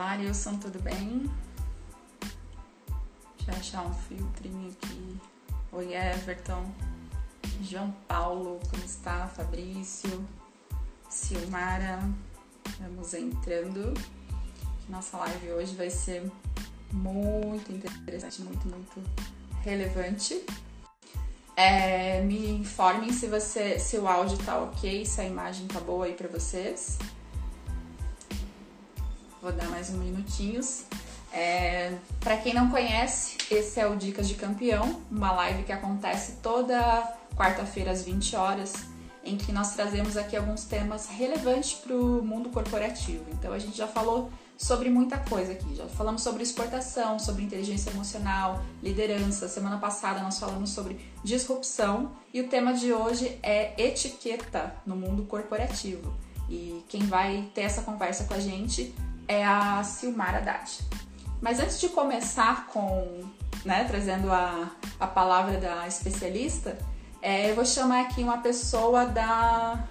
Olá, Nilson, tudo bem? Deixa eu achar um filtrinho aqui. Oi, Everton. João Paulo, como está? Fabrício. Silmara. Vamos entrando. Nossa live hoje vai ser muito interessante, muito, muito relevante. É, me informem se você, se o áudio tá ok, se a imagem tá boa aí para vocês. Vou dar mais um minutinhos. É, para quem não conhece, esse é o Dicas de Campeão, uma live que acontece toda quarta-feira às 20 horas, em que nós trazemos aqui alguns temas relevantes para o mundo corporativo. Então a gente já falou sobre muita coisa aqui. Já falamos sobre exportação, sobre inteligência emocional, liderança. Semana passada nós falamos sobre disrupção e o tema de hoje é etiqueta no mundo corporativo. E quem vai ter essa conversa com a gente é a Silmara Haddad. Mas antes de começar com, né, trazendo a, a palavra da especialista, é, eu vou chamar aqui uma pessoa da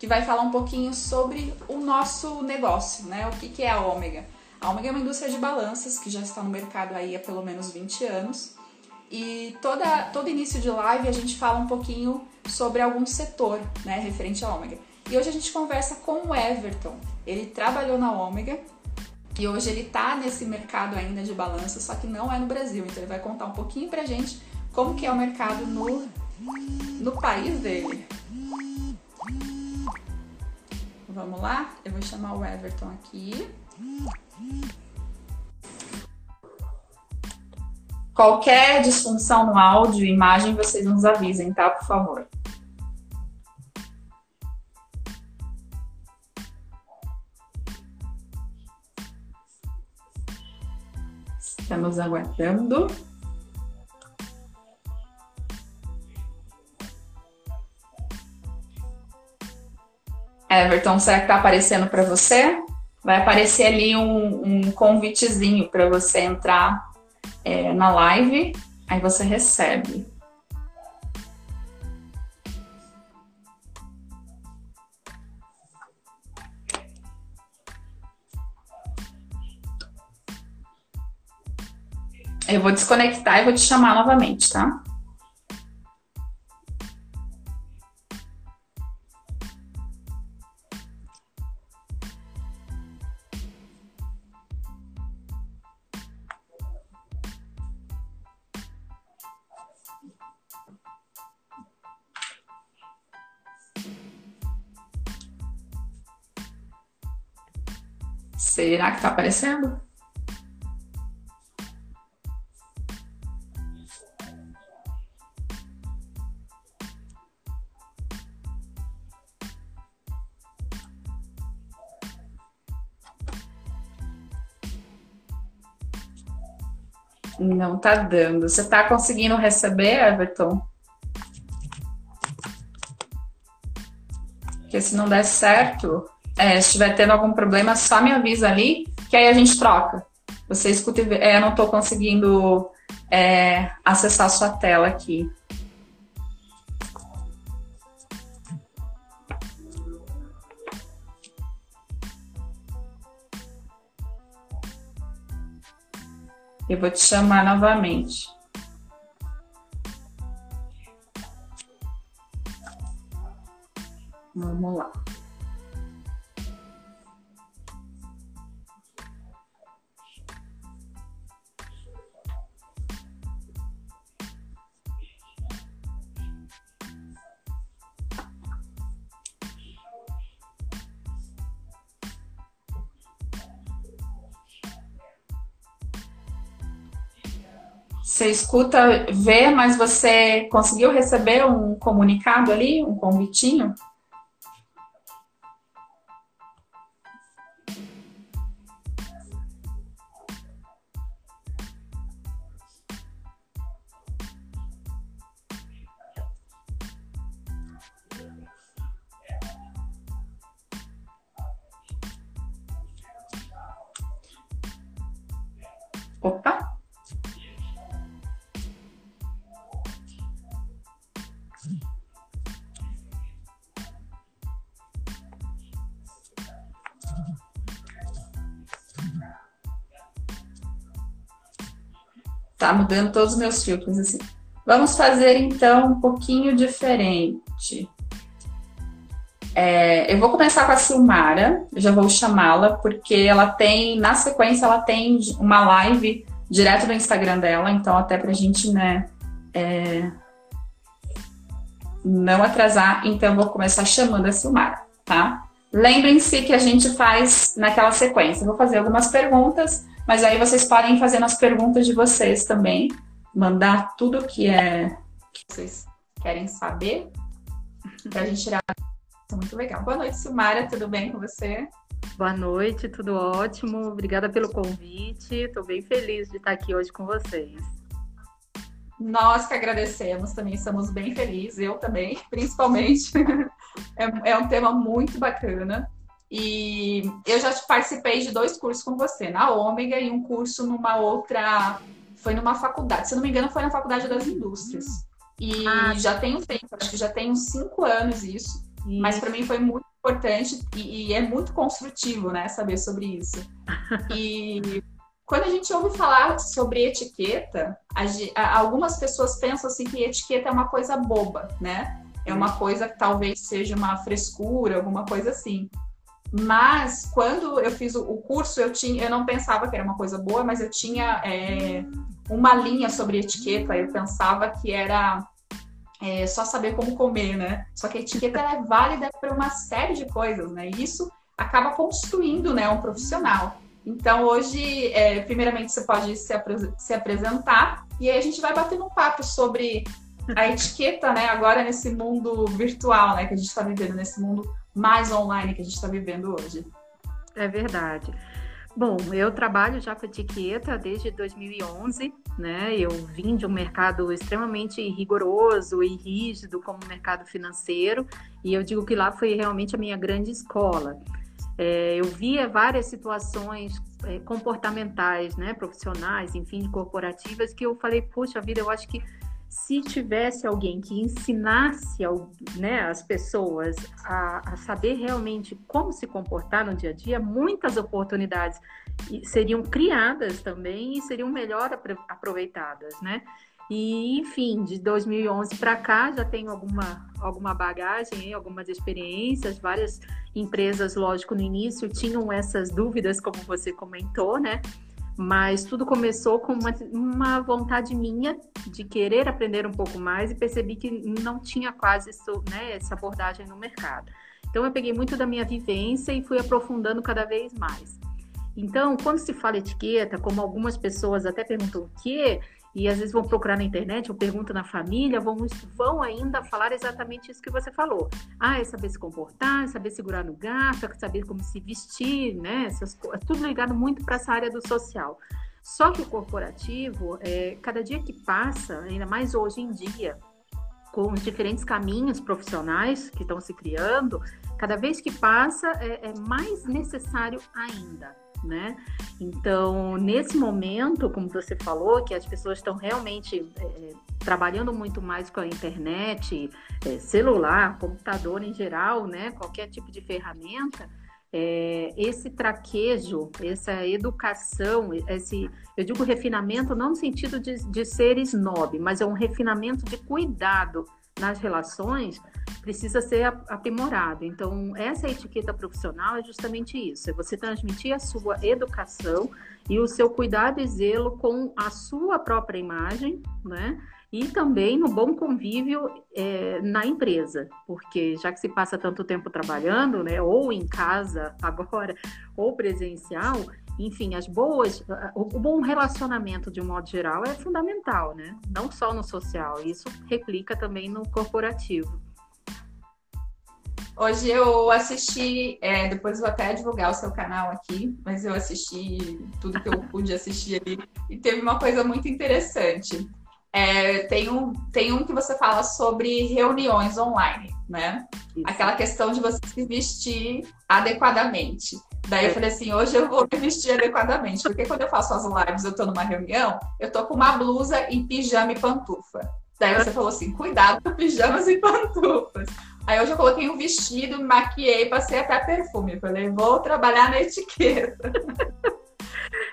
que vai falar um pouquinho sobre o nosso negócio, né? O que, que é a Ômega. A Ômega é uma indústria de balanças que já está no mercado aí há pelo menos 20 anos. E toda, todo início de live a gente fala um pouquinho sobre algum setor, né, referente à Ômega. E hoje a gente conversa com o Everton. Ele trabalhou na Ômega e hoje ele está nesse mercado ainda de balanças, só que não é no Brasil. Então ele vai contar um pouquinho pra gente como que é o mercado no, no país dele. Vamos lá? Eu vou chamar o Everton aqui. Qualquer disfunção no áudio e imagem, vocês nos avisem, tá? Por favor. Estamos aguardando. Everton, será que tá aparecendo para você? Vai aparecer ali um, um convitezinho para você entrar é, na live, aí você recebe. Eu vou desconectar e vou te chamar novamente, tá? Será que tá aparecendo? Não tá dando. Você tá conseguindo receber, Everton? Porque se não der certo, é, se estiver tendo algum problema, só me avisa ali, que aí a gente troca. Você escuta e vê. É, eu não estou conseguindo é, acessar a sua tela aqui. Eu vou te chamar novamente. Vamos lá. Você escuta, vê, mas você conseguiu receber um comunicado ali, um convitinho? Opa! Tá mudando todos os meus filtros assim. Vamos fazer então um pouquinho diferente. É, eu vou começar com a Silmara, eu já vou chamá-la, porque ela tem, na sequência, ela tem uma live direto do Instagram dela, então até pra gente, né, é, não atrasar, então eu vou começar chamando a Silmara, tá? Lembrem-se que a gente faz naquela sequência. Eu vou fazer algumas perguntas, mas aí vocês podem fazer as perguntas de vocês também, mandar tudo que é que vocês querem saber para a gente tirar muito legal. Boa noite, Silmara, tudo bem com você? Boa noite, tudo ótimo. Obrigada pelo convite. Estou bem feliz de estar aqui hoje com vocês. Nós que agradecemos, também estamos bem felizes, eu também, principalmente. é, é um tema muito bacana. E eu já participei de dois cursos com você, na Ômega e um curso numa outra foi numa faculdade, se não me engano, foi na Faculdade das Indústrias. E ah, já tem um tempo, acho que já tem uns cinco anos isso. isso. Mas para mim foi muito importante e, e, é muito construtivo, né, saber sobre isso. E quando a gente ouve falar sobre etiqueta, algumas pessoas pensam assim que etiqueta é uma coisa boba, né? É uma coisa que talvez seja uma frescura, alguma coisa assim. Mas quando eu fiz o curso, eu tinha, eu não pensava que era uma coisa boa, mas eu tinha é, uma linha sobre etiqueta. Eu pensava que era é, só saber como comer, né? Só que a etiqueta é válida para uma série de coisas, né? E isso acaba construindo, né, um profissional. Então hoje, é, primeiramente você pode se, se apresentar e aí a gente vai bater um papo sobre a etiqueta, né? Agora nesse mundo virtual, né? Que a gente está vivendo nesse mundo mais online que a gente está vivendo hoje. É verdade. Bom, eu trabalho já com etiqueta desde 2011, né? Eu vim de um mercado extremamente rigoroso e rígido como o mercado financeiro, e eu digo que lá foi realmente a minha grande escola. É, eu via várias situações é, comportamentais, né, profissionais, enfim, corporativas, que eu falei, puxa vida, eu acho que se tivesse alguém que ensinasse né, as pessoas a, a, saber realmente como se comportar no dia a dia, muitas oportunidades seriam criadas também e seriam melhor aproveitadas, né? E, enfim, de 2011 para cá já tenho alguma, alguma bagagem, algumas experiências, várias empresas, lógico, no início tinham essas dúvidas, como você comentou, né? Mas tudo começou com uma, uma, vontade minha de querer aprender um pouco mais e percebi que não tinha quase isso, né, essa abordagem no mercado. Então eu peguei muito da minha vivência e fui aprofundando cada vez mais. Então, quando se fala etiqueta, como algumas pessoas até perguntam o que, e às vezes vão procurar na internet, ou perguntam na família, vão, vão ainda falar exatamente isso que você falou. Ah, é saber se comportar, é saber segurar no garfo, é saber como se vestir, né? Essas, é tudo ligado muito para essa área do social. Só que o corporativo, é, cada dia que passa, ainda mais hoje em dia, com os diferentes caminhos profissionais que estão se criando, cada vez que passa é, é mais necessário ainda né? Então, nesse momento, como você falou, que as pessoas estão realmente é, trabalhando muito mais com a internet, é, celular, computador em geral, né? Qualquer tipo de ferramenta, é, esse traquejo, essa educação, esse, eu digo refinamento não no sentido de, de ser snob, mas é um refinamento de cuidado nas relações precisa ser aprimorado. Então, essa etiqueta profissional é justamente isso: é você transmitir a sua educação e o seu cuidado e zelo com a sua própria imagem, né? E também no bom convívio é, na empresa, porque já que se passa tanto tempo trabalhando, né, ou em casa agora, ou presencial, enfim, as boas, o bom relacionamento de um modo geral é fundamental, né? Não só no social, isso replica também no corporativo. Hoje eu assisti, é, depois vou até divulgar o seu canal aqui, mas eu assisti tudo que eu pude assistir ali e teve uma coisa muito interessante. É, tem, um, tem um que você fala sobre reuniões online, né? Isso. Aquela questão de você se vestir adequadamente. Daí eu falei assim, hoje eu vou me vestir adequadamente, porque quando eu faço as lives, eu tô numa reunião, eu tô com uma blusa em pijama e pantufa. Daí você falou assim, cuidado com pijamas e pantufas. Aí eu coloquei um vestido, me maquiei, passei até perfume. Falei, vou trabalhar na etiqueta.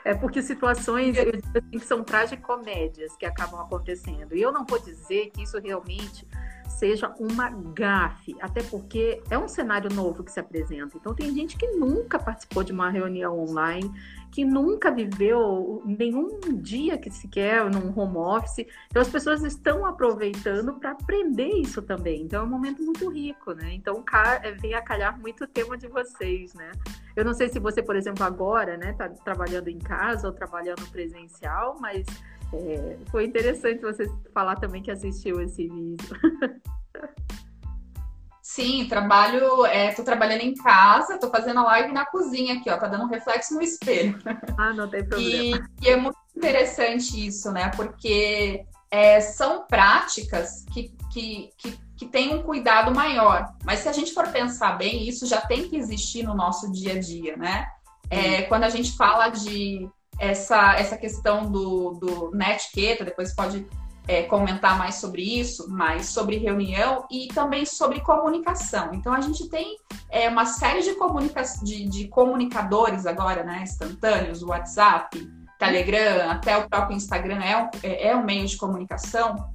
É porque situações eu digo assim, que são tragicomédias que acabam acontecendo. E eu não vou dizer que isso realmente seja uma gafe, até porque é um cenário novo que se apresenta. Então tem gente que nunca participou de uma reunião online, que nunca viveu nenhum dia que sequer num home office. Então as pessoas estão aproveitando para aprender isso também. Então é um momento muito rico, né? Então vem a calhar muito o tema de vocês, né? Eu não sei se você, por exemplo, agora, né, tá trabalhando em casa ou trabalhando presencial, mas é, foi interessante você falar também que assistiu esse vídeo. Sim, trabalho, é, tô trabalhando em casa, tô fazendo a live na cozinha aqui, ó, tá dando um reflexo no espelho. Ah, não tem problema. E, e é muito interessante isso, né? Porque é, são práticas que, que, que, que têm um cuidado maior. Mas se a gente for pensar bem, isso já tem que existir no nosso dia a dia, né? É, quando a gente fala de essa, essa questão do, do netiqueta, depois pode é, comentar mais sobre isso, mais sobre reunião e também sobre comunicação. Então a gente tem é, uma série de, comunica de, de comunicadores agora, né? Instantâneos, WhatsApp, Telegram, até o próprio Instagram é um, é, é um meio de comunicação.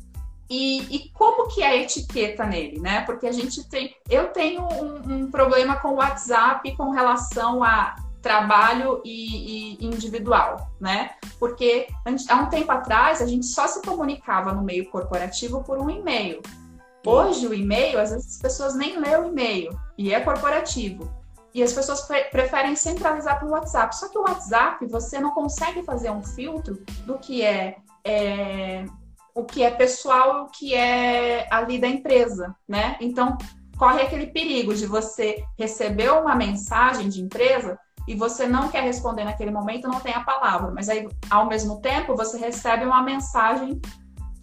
E, e, como que é a etiqueta nele, né? Porque a gente tem. Eu tenho um, um problema com o WhatsApp com relação a trabalho e, e, individual, né? Porque há um tempo atrás a gente só se comunicava no meio corporativo por um e-mail. Hoje o e-mail, às vezes as pessoas nem lêem o e-mail e é corporativo. E as pessoas pre preferem centralizar pelo WhatsApp. Só que o WhatsApp você não consegue fazer um filtro do que é, é o que é pessoal o que é ali da empresa, né? Então corre aquele perigo de você receber uma mensagem de empresa e você não quer responder naquele momento, não tem a palavra. Mas aí, ao mesmo tempo, você recebe uma mensagem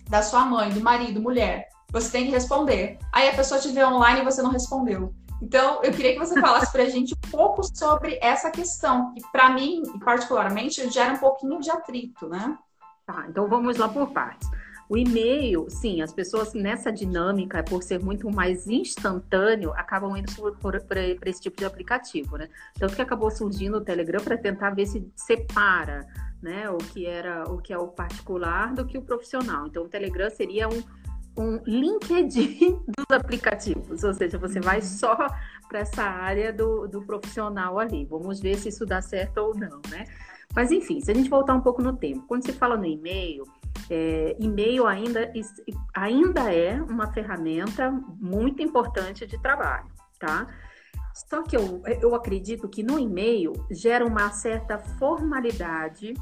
da sua mãe, do marido, mulher. Você tem que responder. Aí a pessoa te vê online e você não respondeu. Então, eu queria que você falasse para a gente um pouco sobre essa questão, que para mim, particularmente, gera um pouquinho de atrito, né? Tá, então vamos lá por partes. O e-mail, sim, as pessoas nessa dinâmica, por ser muito mais instantâneo, acabam indo para esse tipo de aplicativo, né? Tanto que acabou surgindo o Telegram para tentar ver se separa, né, o que era o que é o particular do que o profissional. Então, o Telegram seria um, um LinkedIn dos aplicativos, ou seja, você vai uhum. só para essa área do, do profissional ali. Vamos ver se isso dá certo ou não, né? Mas enfim, se a gente voltar um pouco no tempo, quando se fala no e-mail, é, e-mail ainda, ainda é uma ferramenta muito importante de trabalho, tá? Só que eu, eu acredito que no e-mail gera uma certa formalidade,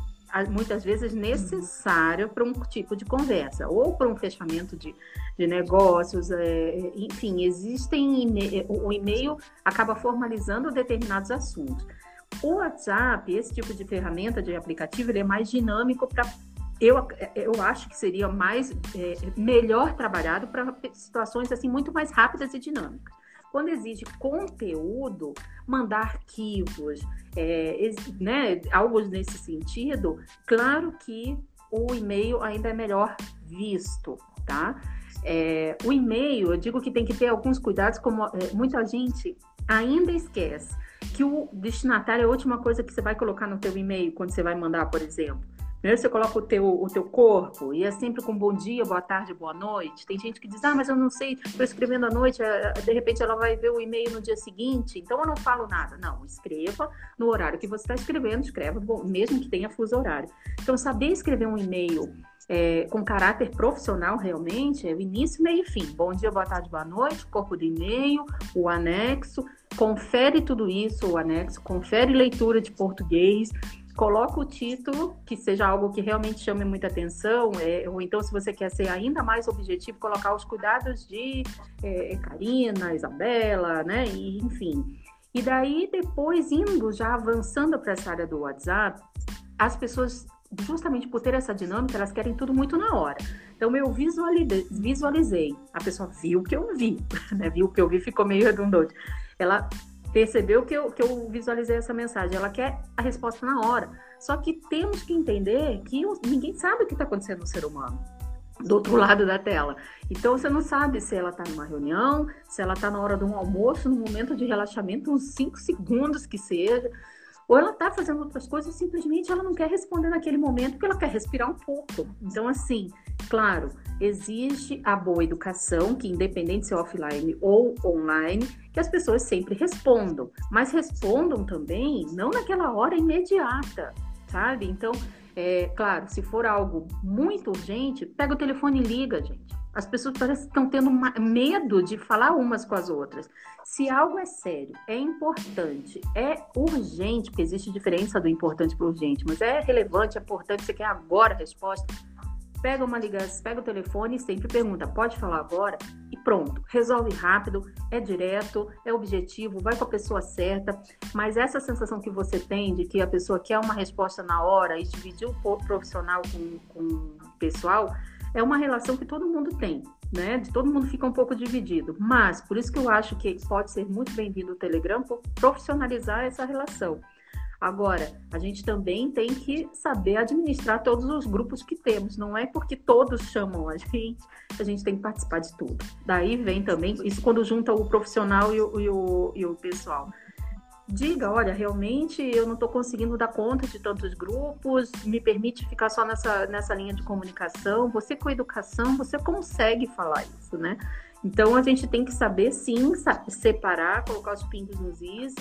muitas vezes necessária para um tipo de conversa, ou para um fechamento de, de negócios, é, enfim, existem. O e-mail acaba formalizando determinados assuntos. O WhatsApp, esse tipo de ferramenta de aplicativo, ele é mais dinâmico para eu, eu acho que seria mais é, melhor trabalhado para situações assim muito mais rápidas e dinâmicas. Quando exige conteúdo, mandar arquivos, é, né, algo nesse sentido, claro que o e-mail ainda é melhor visto, tá? É, o e-mail, eu digo que tem que ter alguns cuidados, como é, muita gente ainda esquece que o destinatário é a última coisa que você vai colocar no teu e-mail quando você vai mandar, por exemplo. Primeiro você coloca o teu, o teu corpo e é sempre com bom dia, boa tarde, boa noite. Tem gente que diz, ah, mas eu não sei, estou escrevendo à noite, eh, de repente ela vai ver o e-mail no dia seguinte, então eu não falo nada. Não, escreva no horário que você está escrevendo, escreva, mesmo que tenha fuso horário. Então, saber escrever um e-mail é, com caráter profissional realmente é o início, meio e fim. Bom dia, boa tarde, boa noite, corpo do e-mail, o anexo, confere tudo isso, o anexo, confere leitura de português, coloca o título, que seja algo que realmente chame muita atenção, é, ou então, se você quer ser ainda mais objetivo, colocar os cuidados de é, Karina, Isabela, né? E, enfim. E daí, depois, indo já avançando para essa área do WhatsApp, as pessoas, justamente por ter essa dinâmica, elas querem tudo muito na hora. Então, eu visualizei, a pessoa viu o que eu vi, né? Viu o que eu vi, ficou meio redundante. Ela percebeu que eu, que eu visualizei essa mensagem. Ela quer a resposta na hora. Só que temos que entender que ninguém sabe o que está acontecendo no ser humano do outro lado da tela. Então você não sabe se ela está numa reunião, se ela está na hora de um almoço, no momento de relaxamento, uns 5 segundos que seja. ou ela está fazendo outras coisas, simplesmente ela não quer responder naquele momento porque ela quer respirar um pouco. Então, assim, claro, existe a boa educação, que independente se é offline ou online, que as pessoas sempre respondam, mas respondam também não naquela hora imediata, sabe? Então, é claro, se for algo muito urgente, pega o telefone e liga, gente. As pessoas parecem que estão tendo medo de falar umas com as outras. Se algo é sério, é importante, é urgente, porque existe diferença do importante para urgente, mas é relevante, é importante, você quer agora a resposta, pega uma ligação, pega o telefone e sempre pergunta, pode falar agora? E pronto, resolve rápido, é direto, é objetivo, vai com a pessoa certa, mas essa sensação que você tem de que a pessoa quer uma resposta na hora e dividir o profissional com, com o pessoal, é uma relação que todo mundo tem, né? De todo mundo fica um pouco dividido. Mas por isso que eu acho que pode ser muito bem-vindo o Telegram por profissionalizar essa relação. Agora, a gente também tem que saber administrar todos os grupos que temos. Não é porque todos chamam a gente, a gente tem que participar de tudo. Daí vem também, isso quando junta o profissional e o, e o, e o pessoal diga, olha, realmente eu não estou conseguindo dar conta de tantos grupos, me permite ficar só nessa, nessa linha de comunicação. Você com educação, você consegue falar isso, né? Então a gente tem que saber sim separar, colocar os pingos nos is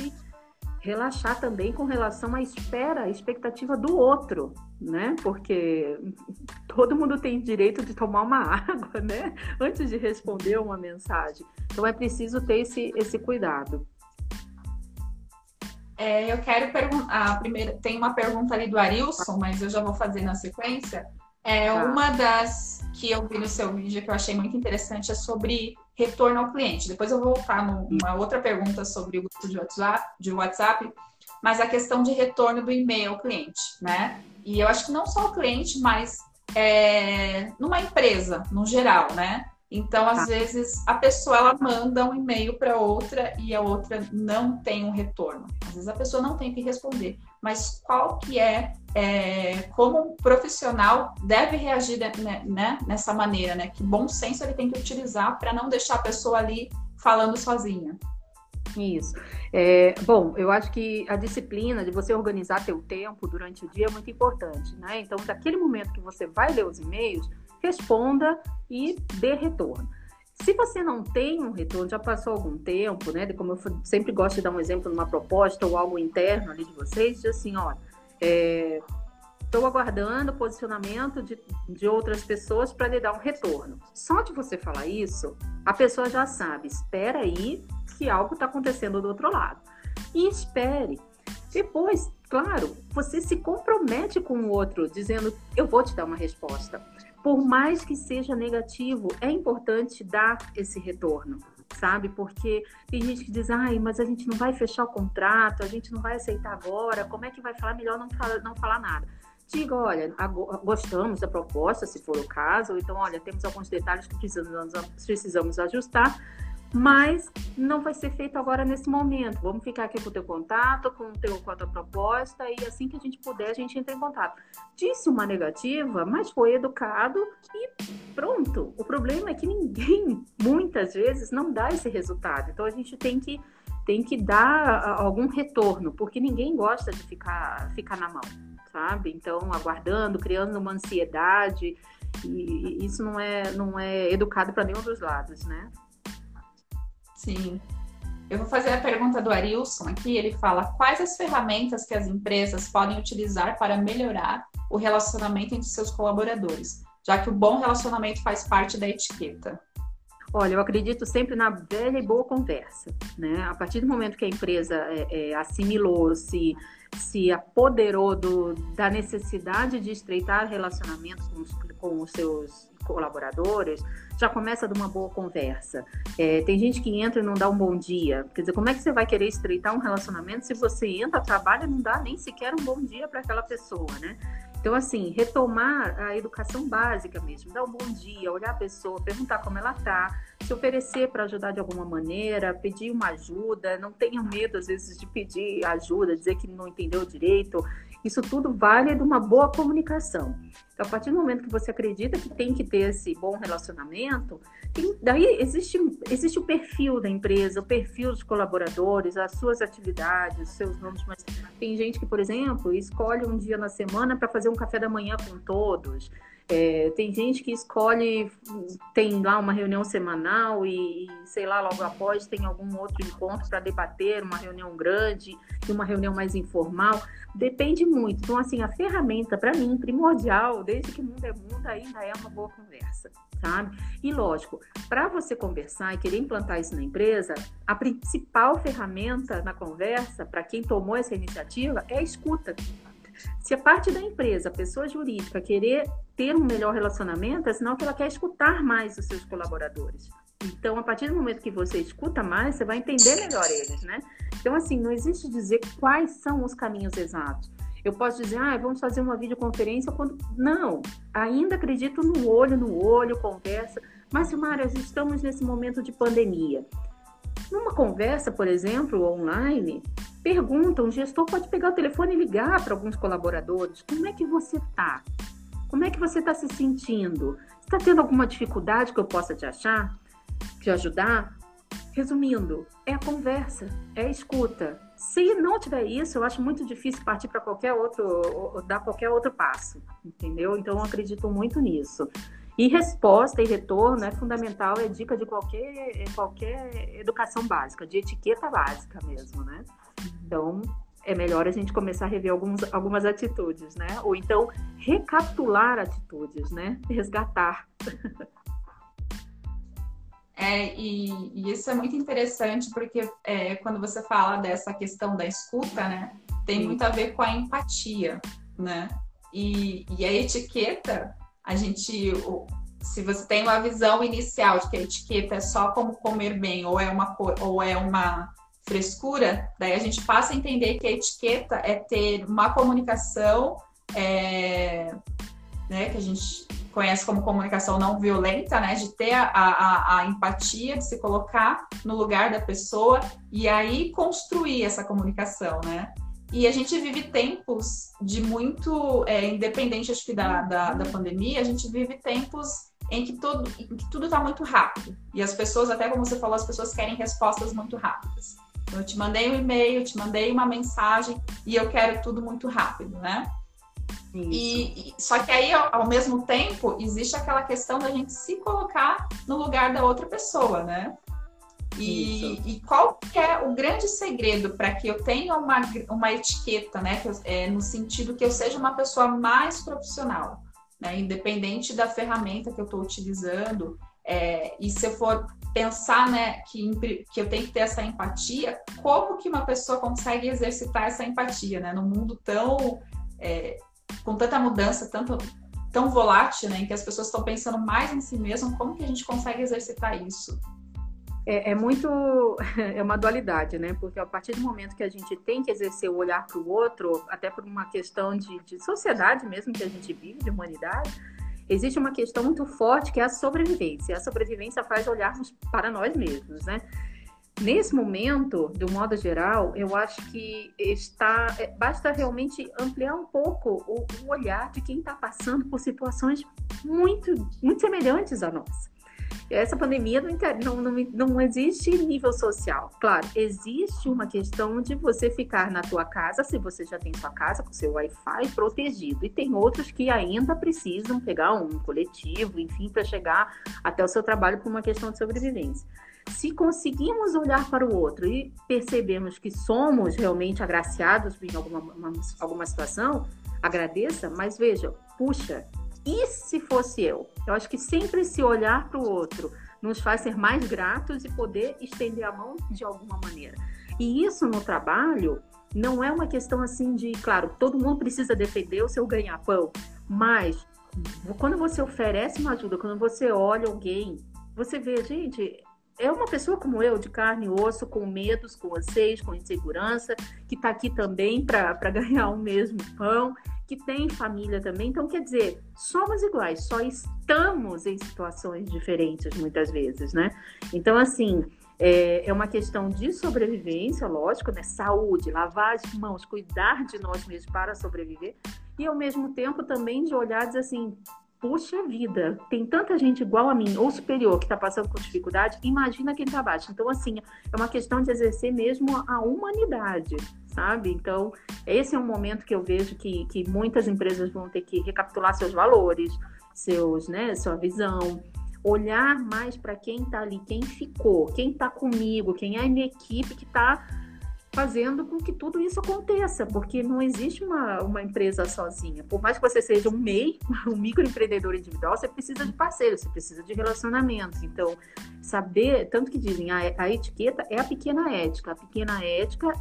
relaxar também com relação à espera, à expectativa do outro, né? Porque todo mundo tem direito de tomar uma água, né? Antes de responder uma mensagem. Então é preciso ter esse, esse cuidado. É, eu quero perguntar. Primeira, tem uma pergunta ali do Arilson, mas eu já vou fazer na sequência. É, tá. Uma das que eu vi no seu vídeo que eu achei muito interessante é sobre retorno ao cliente. Depois eu vou voltar numa outra pergunta sobre o grupo de WhatsApp, de WhatsApp, mas a questão de retorno do e-mail ao cliente, né? E eu acho que não só o cliente, mas é, numa empresa, no geral, né? Então, às tá. vezes, a pessoa ela manda um e-mail para outra e a outra não tem um retorno. Às vezes a pessoa não tem que responder. Mas qual que é, é como um profissional deve reagir né, né, nessa maneira, né? Que bom senso ele tem que utilizar para não deixar a pessoa ali falando sozinha. Isso. É, bom, eu acho que a disciplina de você organizar teu tempo durante o dia é muito importante, né? Então, daquele momento que você vai ler os e-mails, responda e dê retorno. Se você não tem um retorno, já passou algum tempo, né? Como eu sempre gosto de dar um exemplo numa proposta ou algo interno ali de vocês, de assim, olha, estou é, aguardando o posicionamento de, de outras pessoas para lhe dar um retorno. Só de você falar isso, a pessoa já sabe, espera aí que algo está acontecendo do outro lado. E espere. Depois, claro, você se compromete com o outro, dizendo, eu vou te dar uma resposta por mais que seja negativo, é importante dar esse retorno, sabe? Porque tem gente que diz, ai, mas a gente não vai fechar o contrato, a gente não vai aceitar agora, como é que vai falar? Melhor não, fala, não falar nada. Diga, olha, gostamos da proposta, se for o caso, ou então, olha, temos alguns detalhes que precisamos, precisamos ajustar, mas não vai ser feito agora nesse momento. Vamos ficar aqui com o teu contato, com, o teu, com a tua proposta e assim que a gente puder, a gente entra em contato. Disse uma negativa, mas foi educado e pronto. O problema é que ninguém, muitas vezes, não dá esse resultado. Então a gente tem que, tem que dar algum retorno, porque ninguém gosta de ficar, ficar na mão, sabe? Então, aguardando, criando uma ansiedade. E isso não é, não é educado para nenhum dos lados, né? Sim. Eu vou fazer a pergunta do Arilson aqui. Ele fala: quais as ferramentas que as empresas podem utilizar para melhorar o relacionamento entre seus colaboradores, já que o bom relacionamento faz parte da etiqueta? Olha, eu acredito sempre na velha e boa conversa, né? A partir do momento que a empresa é, é, assimilou, se, se apoderou do, da necessidade de estreitar relacionamentos com os, com os seus colaboradores, já começa de uma boa conversa. É, tem gente que entra e não dá um bom dia. Quer dizer, como é que você vai querer estreitar um relacionamento se você entra, trabalha e não dá nem sequer um bom dia para aquela pessoa, né? Então, assim, retomar a educação básica mesmo, dar um bom dia, olhar a pessoa, perguntar como ela tá, se oferecer para ajudar de alguma maneira, pedir uma ajuda, não tenha medo às vezes de pedir ajuda, dizer que não entendeu direito. Isso tudo vale de uma boa comunicação. Então, a partir do momento que você acredita que tem que ter esse bom relacionamento, tem, daí existe, existe o perfil da empresa, o perfil dos colaboradores, as suas atividades, os seus nomes. Mas tem gente que, por exemplo, escolhe um dia na semana para fazer um café da manhã com todos. É, tem gente que escolhe, tem lá uma reunião semanal e, sei lá, logo após tem algum outro encontro para debater, uma reunião grande e uma reunião mais informal. Depende muito. Então, assim, a ferramenta, para mim, primordial, desde que mundo é mundo, ainda é uma boa conversa, sabe? E lógico, para você conversar e querer implantar isso na empresa, a principal ferramenta na conversa, para quem tomou essa iniciativa, é a escuta. Se a parte da empresa, a pessoa jurídica, querer ter um melhor relacionamento, é sinal que ela quer escutar mais os seus colaboradores. Então, a partir do momento que você escuta mais, você vai entender melhor eles, né? Então, assim, não existe dizer quais são os caminhos exatos. Eu posso dizer, ah, vamos fazer uma videoconferência quando. Não, ainda acredito no olho no olho, conversa. Mas, Silmara, estamos nesse momento de pandemia. Numa conversa, por exemplo, online, pergunta, um gestor pode pegar o telefone e ligar para alguns colaboradores. Como é que você está? Como é que você está se sentindo? Está tendo alguma dificuldade que eu possa te achar? Te ajudar? Resumindo, é a conversa, é a escuta. Se não tiver isso, eu acho muito difícil partir para qualquer outro, dar qualquer outro passo, entendeu? Então, eu acredito muito nisso. E resposta e retorno é fundamental, é dica de qualquer, qualquer educação básica, de etiqueta básica mesmo, né? Então, é melhor a gente começar a rever alguns, algumas atitudes, né? Ou então, recapitular atitudes, né? Resgatar. É, e, e, isso é muito interessante porque é, quando você fala dessa questão da escuta, né, tem muito a ver com a empatia, né? E, e a etiqueta, a gente, se você tem uma visão inicial de que a etiqueta é só como comer bem ou é uma ou é uma frescura, daí a gente passa a entender que a etiqueta é ter uma comunicação é, né, que a gente conhece como comunicação não violenta, né? De ter a, a, a, empatia, de se colocar no lugar da pessoa e aí construir essa comunicação, né? E a gente vive tempos de muito, é, independente acho que da, da, da, pandemia, a gente vive tempos em que tudo em que tudo está muito rápido. E as pessoas, até como você falou, as pessoas querem respostas muito rápidas. Então, eu te mandei um e-mail, te mandei uma mensagem e eu quero tudo muito rápido, né? E, e, só que aí, ao, ao, mesmo tempo, existe aquela questão da gente se colocar no lugar da outra pessoa, né? E, e qual que é o grande segredo para que eu tenha uma, uma etiqueta, né? Eu, é, no sentido que eu seja uma pessoa mais profissional, né? Independente da ferramenta que eu estou utilizando. É, e se eu for pensar, né, que, que eu tenho que ter essa empatia, como que uma pessoa consegue exercitar essa empatia, né? No mundo tão é, com tanta mudança, tanto, tão volátil, né, em que as pessoas estão pensando mais em si mesmas, como que a gente consegue exercitar isso? É, é, muito. É uma dualidade, né? Porque a partir do momento que a gente tem que exercer o olhar para o outro, até por uma questão de, de sociedade mesmo que a gente vive, de humanidade, existe uma questão muito forte que é a sobrevivência. A sobrevivência faz olharmos para nós mesmos, né? Nesse momento, do modo geral, eu acho que está é, basta realmente ampliar um pouco o, o olhar de quem está passando por situações muito, muito semelhantes a nós. Essa pandemia não, não, não, não existe nível social. Claro, existe uma questão de você ficar na tua casa, se você já tem sua casa com seu Wi-Fi protegido. E tem outros que ainda precisam pegar um coletivo, enfim, para chegar até o seu trabalho por uma questão de sobrevivência. Se conseguimos olhar para o outro e percebemos que somos realmente agraciados em alguma, uma, alguma situação, agradeça, mas veja, puxa, e se fosse eu? Eu acho que sempre se olhar para o outro nos faz ser mais gratos e poder estender a mão de alguma maneira. E isso no trabalho não é uma questão assim de, claro, todo mundo precisa defender o seu ganha-pão, mas quando você oferece uma ajuda, quando você olha alguém, você vê, gente, é uma pessoa como eu, de carne e osso, com medos, com anseios, com insegurança, que está aqui também para ganhar o mesmo pão, que têm família também. Então, quer dizer, somos iguais, só estamos em situações diferentes muitas vezes, né? Então, assim, é, é uma questão de sobrevivência, lógico, né? Saúde, lavar as mãos, cuidar de nós mesmos para sobreviver. E, ao mesmo tempo, também de olhar dizer assim, puxa vida, tem tanta gente igual a mim ou superior que está passando com dificuldade, imagina quem está abaixo. Então, assim, é uma questão de exercer mesmo a humanidade, sabe? Então, esse é um momento que eu vejo que, que muitas empresas vão ter que recapitular seus valores, seus, né, sua visão, olhar mais para quem está ali, quem ficou, quem está comigo, quem é a minha equipe que está fazendo com que tudo isso aconteça, porque não existe uma, uma empresa sozinha. Por mais que você seja um MEI, um microempreendedor individual, você precisa de parceiros, você precisa de relacionamentos. Então, saber, tanto que dizem, a, a etiqueta é a pequena ética. A pequena ética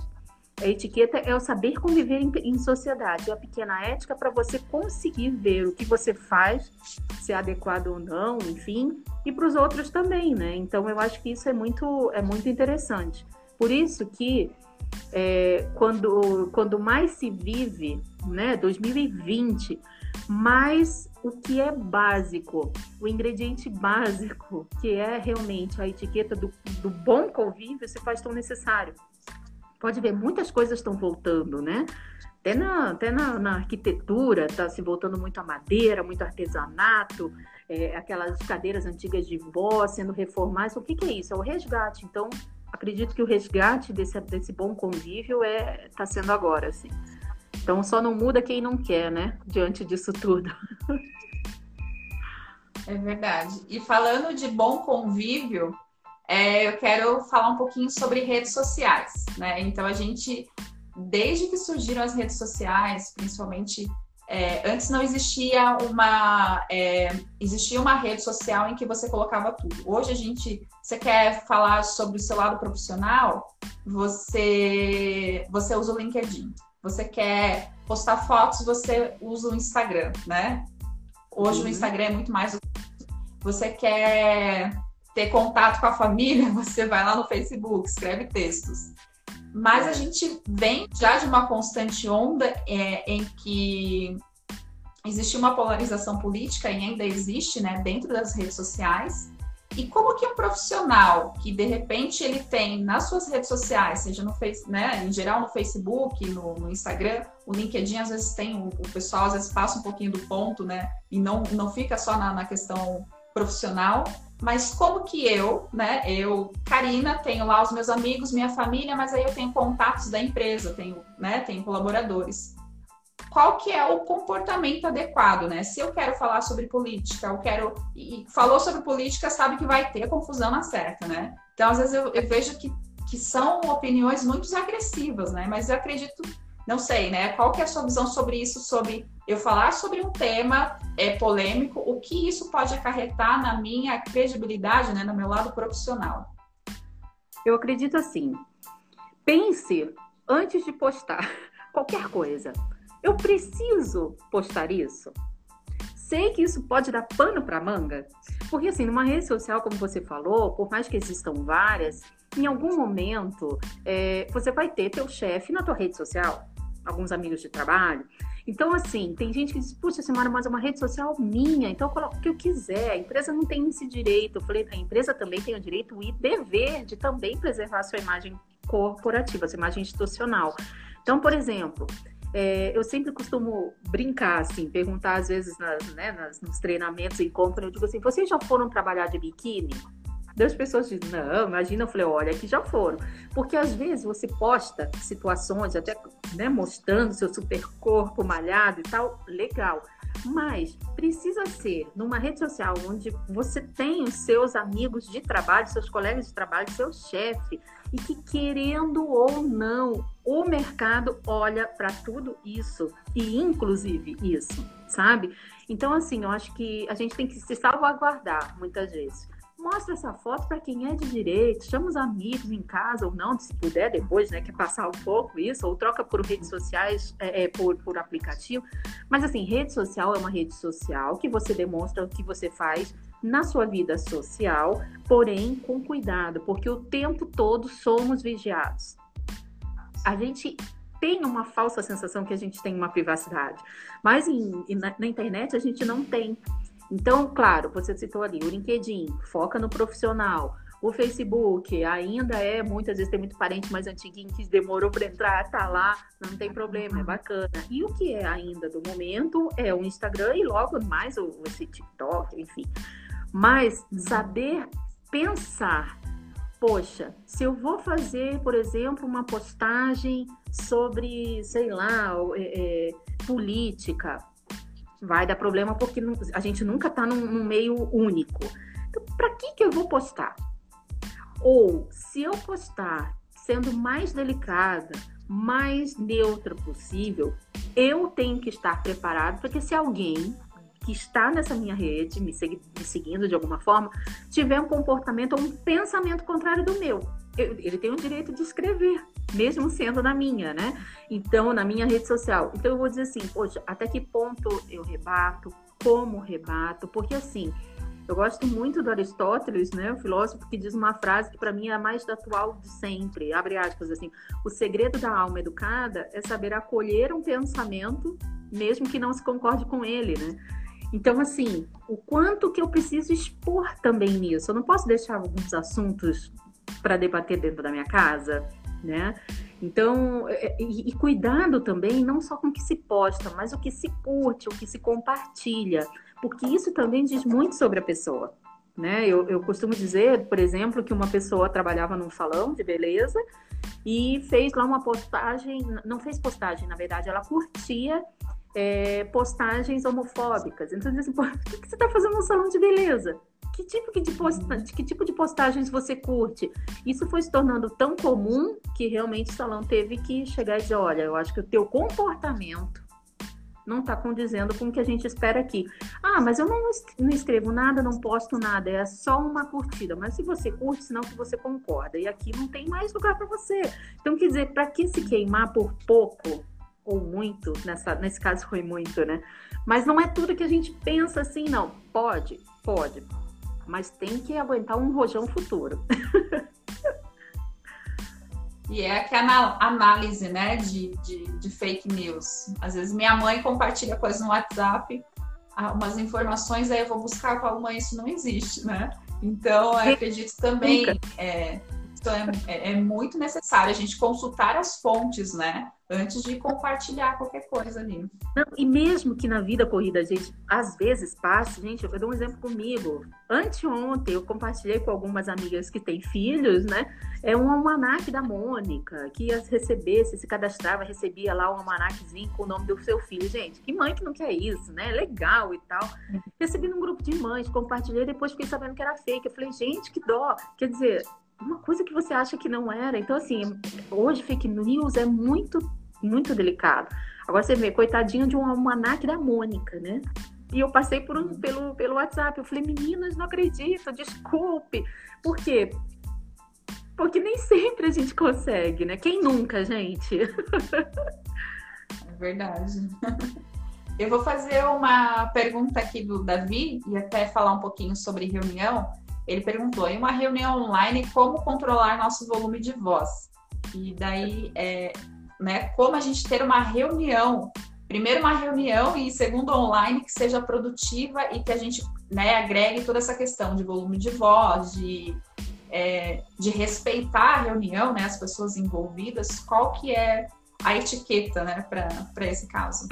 a etiqueta é o saber conviver em, em sociedade. A pequena ética para você conseguir ver o que você faz, se é adequado ou não, enfim, e para os outros também, né? Então eu acho que isso é muito, é muito interessante. Por isso que é, quando, quando mais se vive, né, 2020, mais o que é básico, o ingrediente básico, que é realmente a etiqueta do, do bom convívio, se faz tão necessário pode ver, muitas coisas estão voltando, né? Até na, até na, na arquitetura está se voltando muito a madeira, muito artesanato, é, aquelas cadeiras antigas de vó sendo reformadas. O que, que é isso? É o resgate. Então, acredito que o resgate desse, desse bom convívio é está sendo agora, assim. Então, só não muda quem não quer, né? Diante disso tudo. É verdade. E falando de bom convívio, é, eu quero falar um pouquinho sobre redes sociais, né? Então a gente, desde que surgiram as redes sociais, principalmente é, antes não existia uma é, existia uma rede social em que você colocava tudo. Hoje a gente, você quer falar sobre o seu lado profissional, você você usa o LinkedIn. Você quer postar fotos, você usa o Instagram, né? Hoje uhum. o Instagram é muito mais. Você quer ter contato com a família, você vai lá no Facebook, escreve textos. Mas a gente vem já de uma constante onda é, em que existe uma polarização política e ainda existe, né, dentro das redes sociais. E como que um profissional que de repente ele tem nas suas redes sociais, seja no face, né, em geral no Facebook, no, no Instagram, o LinkedIn às vezes tem o, o, pessoal às vezes passa um pouquinho do ponto, né, e não não fica só na, na questão profissional, mas como que eu, né, eu, Karina, tenho lá os meus amigos, minha família, mas aí eu tenho contatos da empresa, tenho, né, tenho colaboradores. Qual que é o comportamento adequado, né? Se eu quero falar sobre política, eu quero e falou sobre política, sabe que vai ter confusão na certa, né? Então, às vezes eu, eu vejo que, que são opiniões muito agressivas, né? Mas eu acredito não sei, né? Qual que é a sua visão sobre isso, sobre eu falar sobre um tema é, polêmico, o que isso pode acarretar na minha credibilidade, né, no meu lado profissional? Eu acredito assim. Pense antes de postar qualquer coisa. Eu preciso postar isso? Sei que isso pode dar pano para manga, porque assim, numa rede social, como você falou, por mais que existam várias, em algum momento é, você vai ter teu chefe na tua rede social alguns amigos de trabalho. Então, assim, tem gente que diz, puxa, Simara, mas é uma rede social minha, então eu coloco o que eu quiser. A empresa não tem esse direito. Eu falei, a empresa também tem o direito e dever de também preservar a sua imagem corporativa, sua imagem institucional. Então, por exemplo, é, eu sempre costumo brincar, assim, perguntar às vezes nas, né, nas, nos treinamentos, encontros, eu digo assim, vocês já foram trabalhar de biquíni? Das pessoas dizem, não, imagina, eu falei, olha, que já foram. Porque às vezes você posta situações, até né, mostrando seu super corpo malhado e tal, legal. Mas precisa ser numa rede social onde você tem os seus amigos de trabalho, seus colegas de trabalho, seu chefe, e que querendo ou não, o mercado olha para tudo isso, e inclusive isso, sabe? Então, assim, eu acho que a gente tem que se salvaguardar muitas vezes mostra essa foto para quem é de direito, chama os amigos em casa ou não, se puder depois, né, quer passar um pouco isso, ou troca por redes sociais, é, é, por, por aplicativo. Mas assim, rede social é uma rede social que você demonstra o que você faz na sua vida social, porém com cuidado, porque o tempo todo somos vigiados. A gente tem uma falsa sensação que a gente tem uma privacidade. Mas em, na, na internet a gente não tem. Então, claro, você citou ali o LinkedIn, foca no profissional. O Facebook ainda é, muitas vezes tem muito parente mais antiguinho que demorou para entrar, tá lá, não tem problema, é bacana. E o que é ainda do momento é o Instagram e logo mais o, esse TikTok, enfim. Mas saber pensar, poxa, se eu vou fazer, por exemplo, uma postagem sobre, sei lá, é, é, política, vai dar problema porque a gente nunca está num, num meio único. Então, para que, que eu vou postar? Ou, se eu postar sendo mais delicada, mais neutra possível, eu tenho que estar preparado, porque se alguém que está nessa minha rede, me, segui, me seguindo de alguma forma, tiver um comportamento ou um pensamento contrário do meu, eu, ele tem o direito de escrever, mesmo sendo na minha, né? Então, na minha rede social. Então, eu vou dizer assim, poxa, até que ponto eu rebato, como rebato, porque assim, eu gosto muito do Aristóteles, né, o filósofo que diz uma frase que para mim é a mais atual de sempre, abre aspas assim, o segredo da alma educada é saber acolher um pensamento mesmo que não se concorde com ele, né? Então, assim, o quanto que eu preciso expor também nisso? Eu não posso deixar alguns assuntos para debater dentro da minha casa, né? Então, é, é, e, e, cuidado também, não só com o que se posta, mas o que se curte, o que se compartilha porque isso também diz muito sobre a pessoa. Né? Eu, eu costumo dizer, por exemplo, que uma pessoa trabalhava num salão de beleza e fez lá uma postagem, não fez postagem, na verdade, ela curtia é, postagens homofóbicas. Então, assim, o que você está fazendo no salão de beleza? Que tipo de, posta, que tipo de postagens você curte? Isso foi se tornando tão comum que realmente o salão teve que chegar e dizer, olha, eu acho que o teu comportamento não está condizendo com o que a gente espera aqui. Ah, mas eu não, não escrevo nada, não posto nada, é só uma curtida. Mas se você curte, senão que você concorda. E aqui não tem mais lugar para você. Então, quer dizer, para que se queimar por pouco ou muito? Nessa, nesse caso foi muito, né? Mas não é tudo que a gente pensa assim, não. Pode, pode. Mas tem que aguentar um rojão futuro. E é aquela análise, né, de, de, de, fake news. Às vezes minha mãe compartilha coisas no WhatsApp, ah, umas informações, aí eu vou buscar com a mãe, isso não existe, né? Então, eu acredito também, é, então é, é, é, muito necessário a gente consultar as fontes, né? Antes de compartilhar qualquer coisa ali. Não, e mesmo que na vida corrida a gente às vezes passe, gente, eu dou um exemplo comigo. Anteontem eu compartilhei com algumas amigas que têm filhos, né? É um almanac da Mônica, que ia receber, se se cadastrava, recebia lá um almanaczinho com o nome do seu filho. Gente, que mãe que não quer isso, né? Legal e tal. Recebi num grupo de mães, compartilhei, depois fiquei sabendo que era fake. Eu falei, gente, que dó. Quer dizer, uma coisa que você acha que não era. Então, assim, hoje fake news é muito, muito delicado. Agora você vê, coitadinho de um almanac da Mônica, né? E eu passei por um, pelo, pelo WhatsApp. Eu falei, meninas, não acredito, desculpe. Por quê? Porque nem sempre a gente consegue, né? Quem nunca, gente? É verdade. Eu vou fazer uma pergunta aqui do Davi e até falar um pouquinho sobre reunião. Ele perguntou: em uma reunião online, como controlar nosso volume de voz? E daí, é, né, como a gente ter uma reunião, primeiro uma reunião e segundo online que seja produtiva e que a gente né, agregue toda essa questão de volume de voz, de, é, de respeitar a reunião, né, as pessoas envolvidas, qual que é a etiqueta né, para esse caso?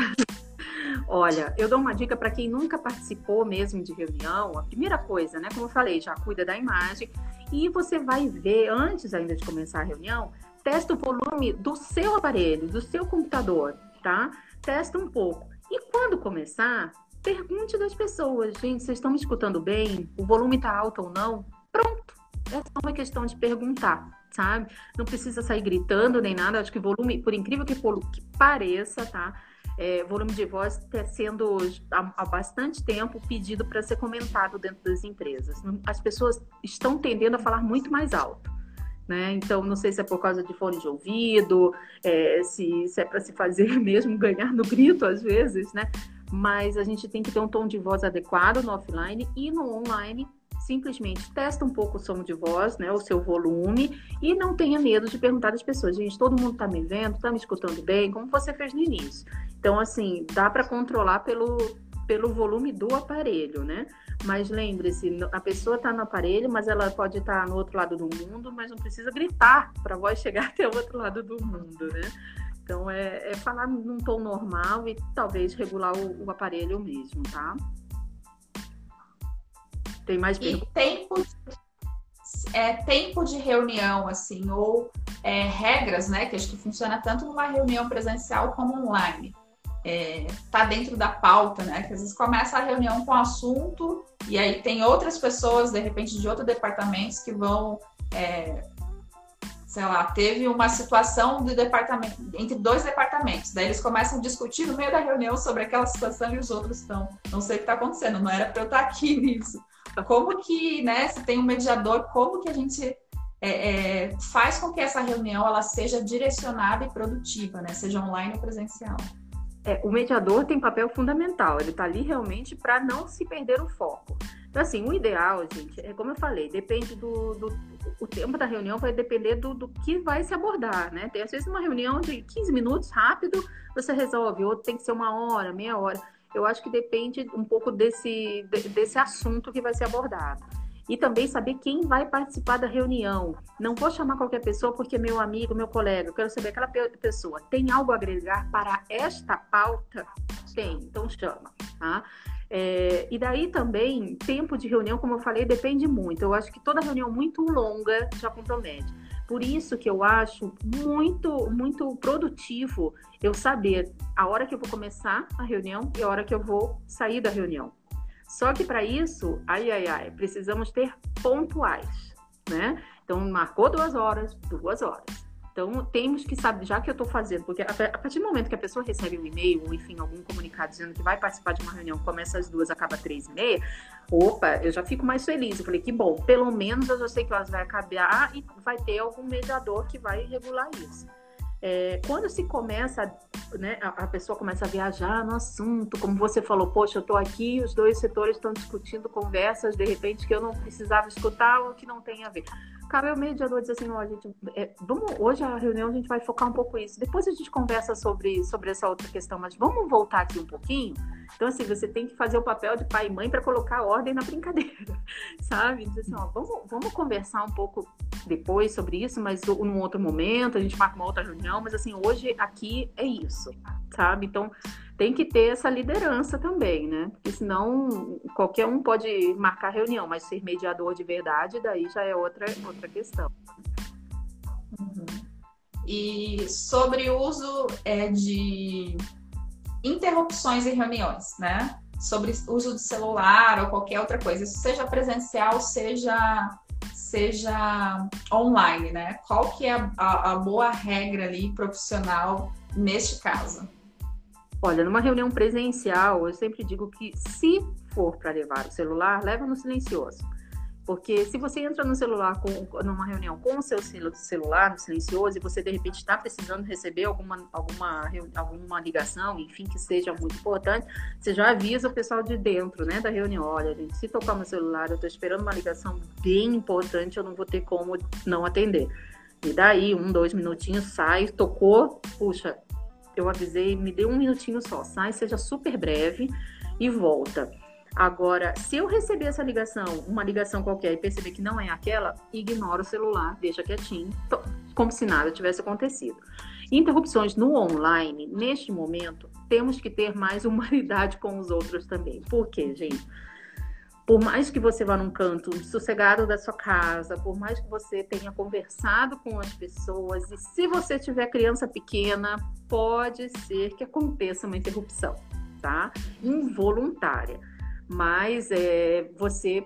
Olha, eu dou uma dica para quem nunca participou mesmo de reunião. A primeira coisa, né? Como eu falei, já cuida da imagem e você vai ver antes ainda de começar a reunião, testa o volume do seu aparelho, do seu computador, tá? Testa um pouco. E quando começar, pergunte das pessoas, gente, vocês estão me escutando bem? O volume está alto ou não? Pronto. É só uma questão de perguntar, sabe? Não precisa sair gritando nem nada. Acho que volume, por incrível que, que pareça, tá? É, volume de voz está sendo há, há, bastante tempo pedido para ser comentado dentro das empresas. As pessoas estão tendendo a falar muito mais alto. Né? Então, não sei se é por causa de fone de ouvido, é, se, se, é para se fazer mesmo ganhar no grito às vezes, né? Mas a gente tem que ter um tom de voz adequado no offline e no online simplesmente testa um pouco o som de voz, né, o seu volume, e não tenha medo de perguntar às pessoas, gente, todo mundo está me vendo, está me escutando bem, como você fez no início. Então, assim, dá para controlar pelo, pelo volume do aparelho, né? Mas lembre-se, a pessoa está no aparelho, mas ela pode estar tá no outro lado do mundo, mas não precisa gritar para a voz chegar até o outro lado do mundo, né? Então é, é falar num tom normal e talvez regular o, o aparelho mesmo, tá? Tem mais perguntas? E tempo, é, tempo de reunião, assim, ou é, regras, né? Que acho que funciona tanto numa reunião presencial como online é, tá dentro da pauta, né? Que às vezes começa a reunião com o assunto e aí tem outras pessoas, de repente, de outros departamentos que vão, é, sei lá, teve uma situação de departamento, entre dois departamentos. Daí eles começam a discutir no meio da reunião sobre aquela situação e os outros estão, não sei o que está acontecendo, não era para eu estar aqui nisso. Como que, né, se tem um mediador, como que a gente é, é, faz com que essa reunião ela seja direcionada e produtiva, né? Seja online ou presencial é, o mediador tem papel fundamental, ele está ali realmente para não se perder o foco. Então, assim, o ideal, gente, é como eu falei, depende do, do o tempo da reunião vai depender do, do que vai se abordar, né? Tem às vezes uma reunião de 15 minutos, rápido, você resolve, outro tem que ser uma hora, meia hora. Eu acho que depende um pouco desse, desse assunto que vai ser abordado e também saber quem vai participar da reunião. Não vou chamar qualquer pessoa porque meu amigo, meu colega. Eu quero saber aquela pessoa tem algo a agregar para esta pauta? Tem, então chama, tá? É, e daí também, tempo de reunião, como eu falei, depende muito. Eu acho que toda reunião muito longa já compromete. Por isso que eu acho muito, muito produtivo eu saber a hora que eu vou começar a reunião e a hora que eu vou sair da reunião. Só que para isso, ai, ai, ai, precisamos ter pontuais, né? Então, marcou duas horas, duas horas. Então, temos que saber, já que eu estou fazendo, porque a partir do momento que a pessoa recebe um e-mail, ou enfim, algum comunicado dizendo que vai participar de uma reunião, começa às duas, acaba às três e meia, opa, eu já fico mais feliz. Eu falei, que bom, pelo menos eu já sei que elas vai acabar e vai ter algum mediador que vai regular isso. É, quando se começa, né, a, a, pessoa começa a viajar no assunto, como você falou, poxa, eu estou aqui, os dois setores estão discutindo conversas, de repente, que eu não precisava escutar ou que não tem a ver. Cabe ao mediador dizer assim, ó, gente, é, vamos, hoje a reunião a gente vai focar um pouco isso. Depois a gente conversa sobre, sobre essa outra questão, mas vamos voltar aqui um pouquinho? Então, assim, você tem que fazer o papel de pai e mãe para colocar ordem na brincadeira, sabe? Dizer assim, ó, vamos, vamos conversar um pouco depois sobre isso, mas num outro momento, a gente marca uma outra reunião, mas assim, hoje aqui é isso, sabe? Então, tem que ter essa liderança também, né? Porque senão qualquer um pode marcar reunião, mas ser mediador de verdade, daí já é outra, outra questão. Uhum. E sobre o uso é, de interrupções em reuniões, né? Sobre uso de celular ou qualquer outra coisa, seja presencial, seja seja online, né? Qual que é a, a, a boa regra ali profissional neste caso? Olha, numa reunião presencial, eu sempre digo que se for para levar o celular, leva no silencioso. Porque se você entra no celular com, numa reunião com o seu celular no silencioso e você de repente está precisando receber alguma, alguma, alguma ligação, enfim, que seja muito importante, você já avisa o pessoal de dentro né, da reunião. Olha, gente, se tocar meu celular, eu estou esperando uma ligação bem importante, eu não vou ter como não atender. E daí, um, dois minutinhos, sai, tocou, puxa, eu avisei, me dê um minutinho só, sai, seja super breve e volta. Agora, se eu receber essa ligação, uma ligação qualquer, e perceber que não é aquela, ignora o celular, deixa quietinho, como se nada tivesse acontecido. Interrupções no online, neste momento, temos que ter mais humanidade com os outros também. Por quê, gente? Por mais que você vá num canto sossegado da sua casa, por mais que você tenha conversado com as pessoas, e se você tiver criança pequena, pode ser que aconteça uma interrupção, tá? Involuntária mas é, você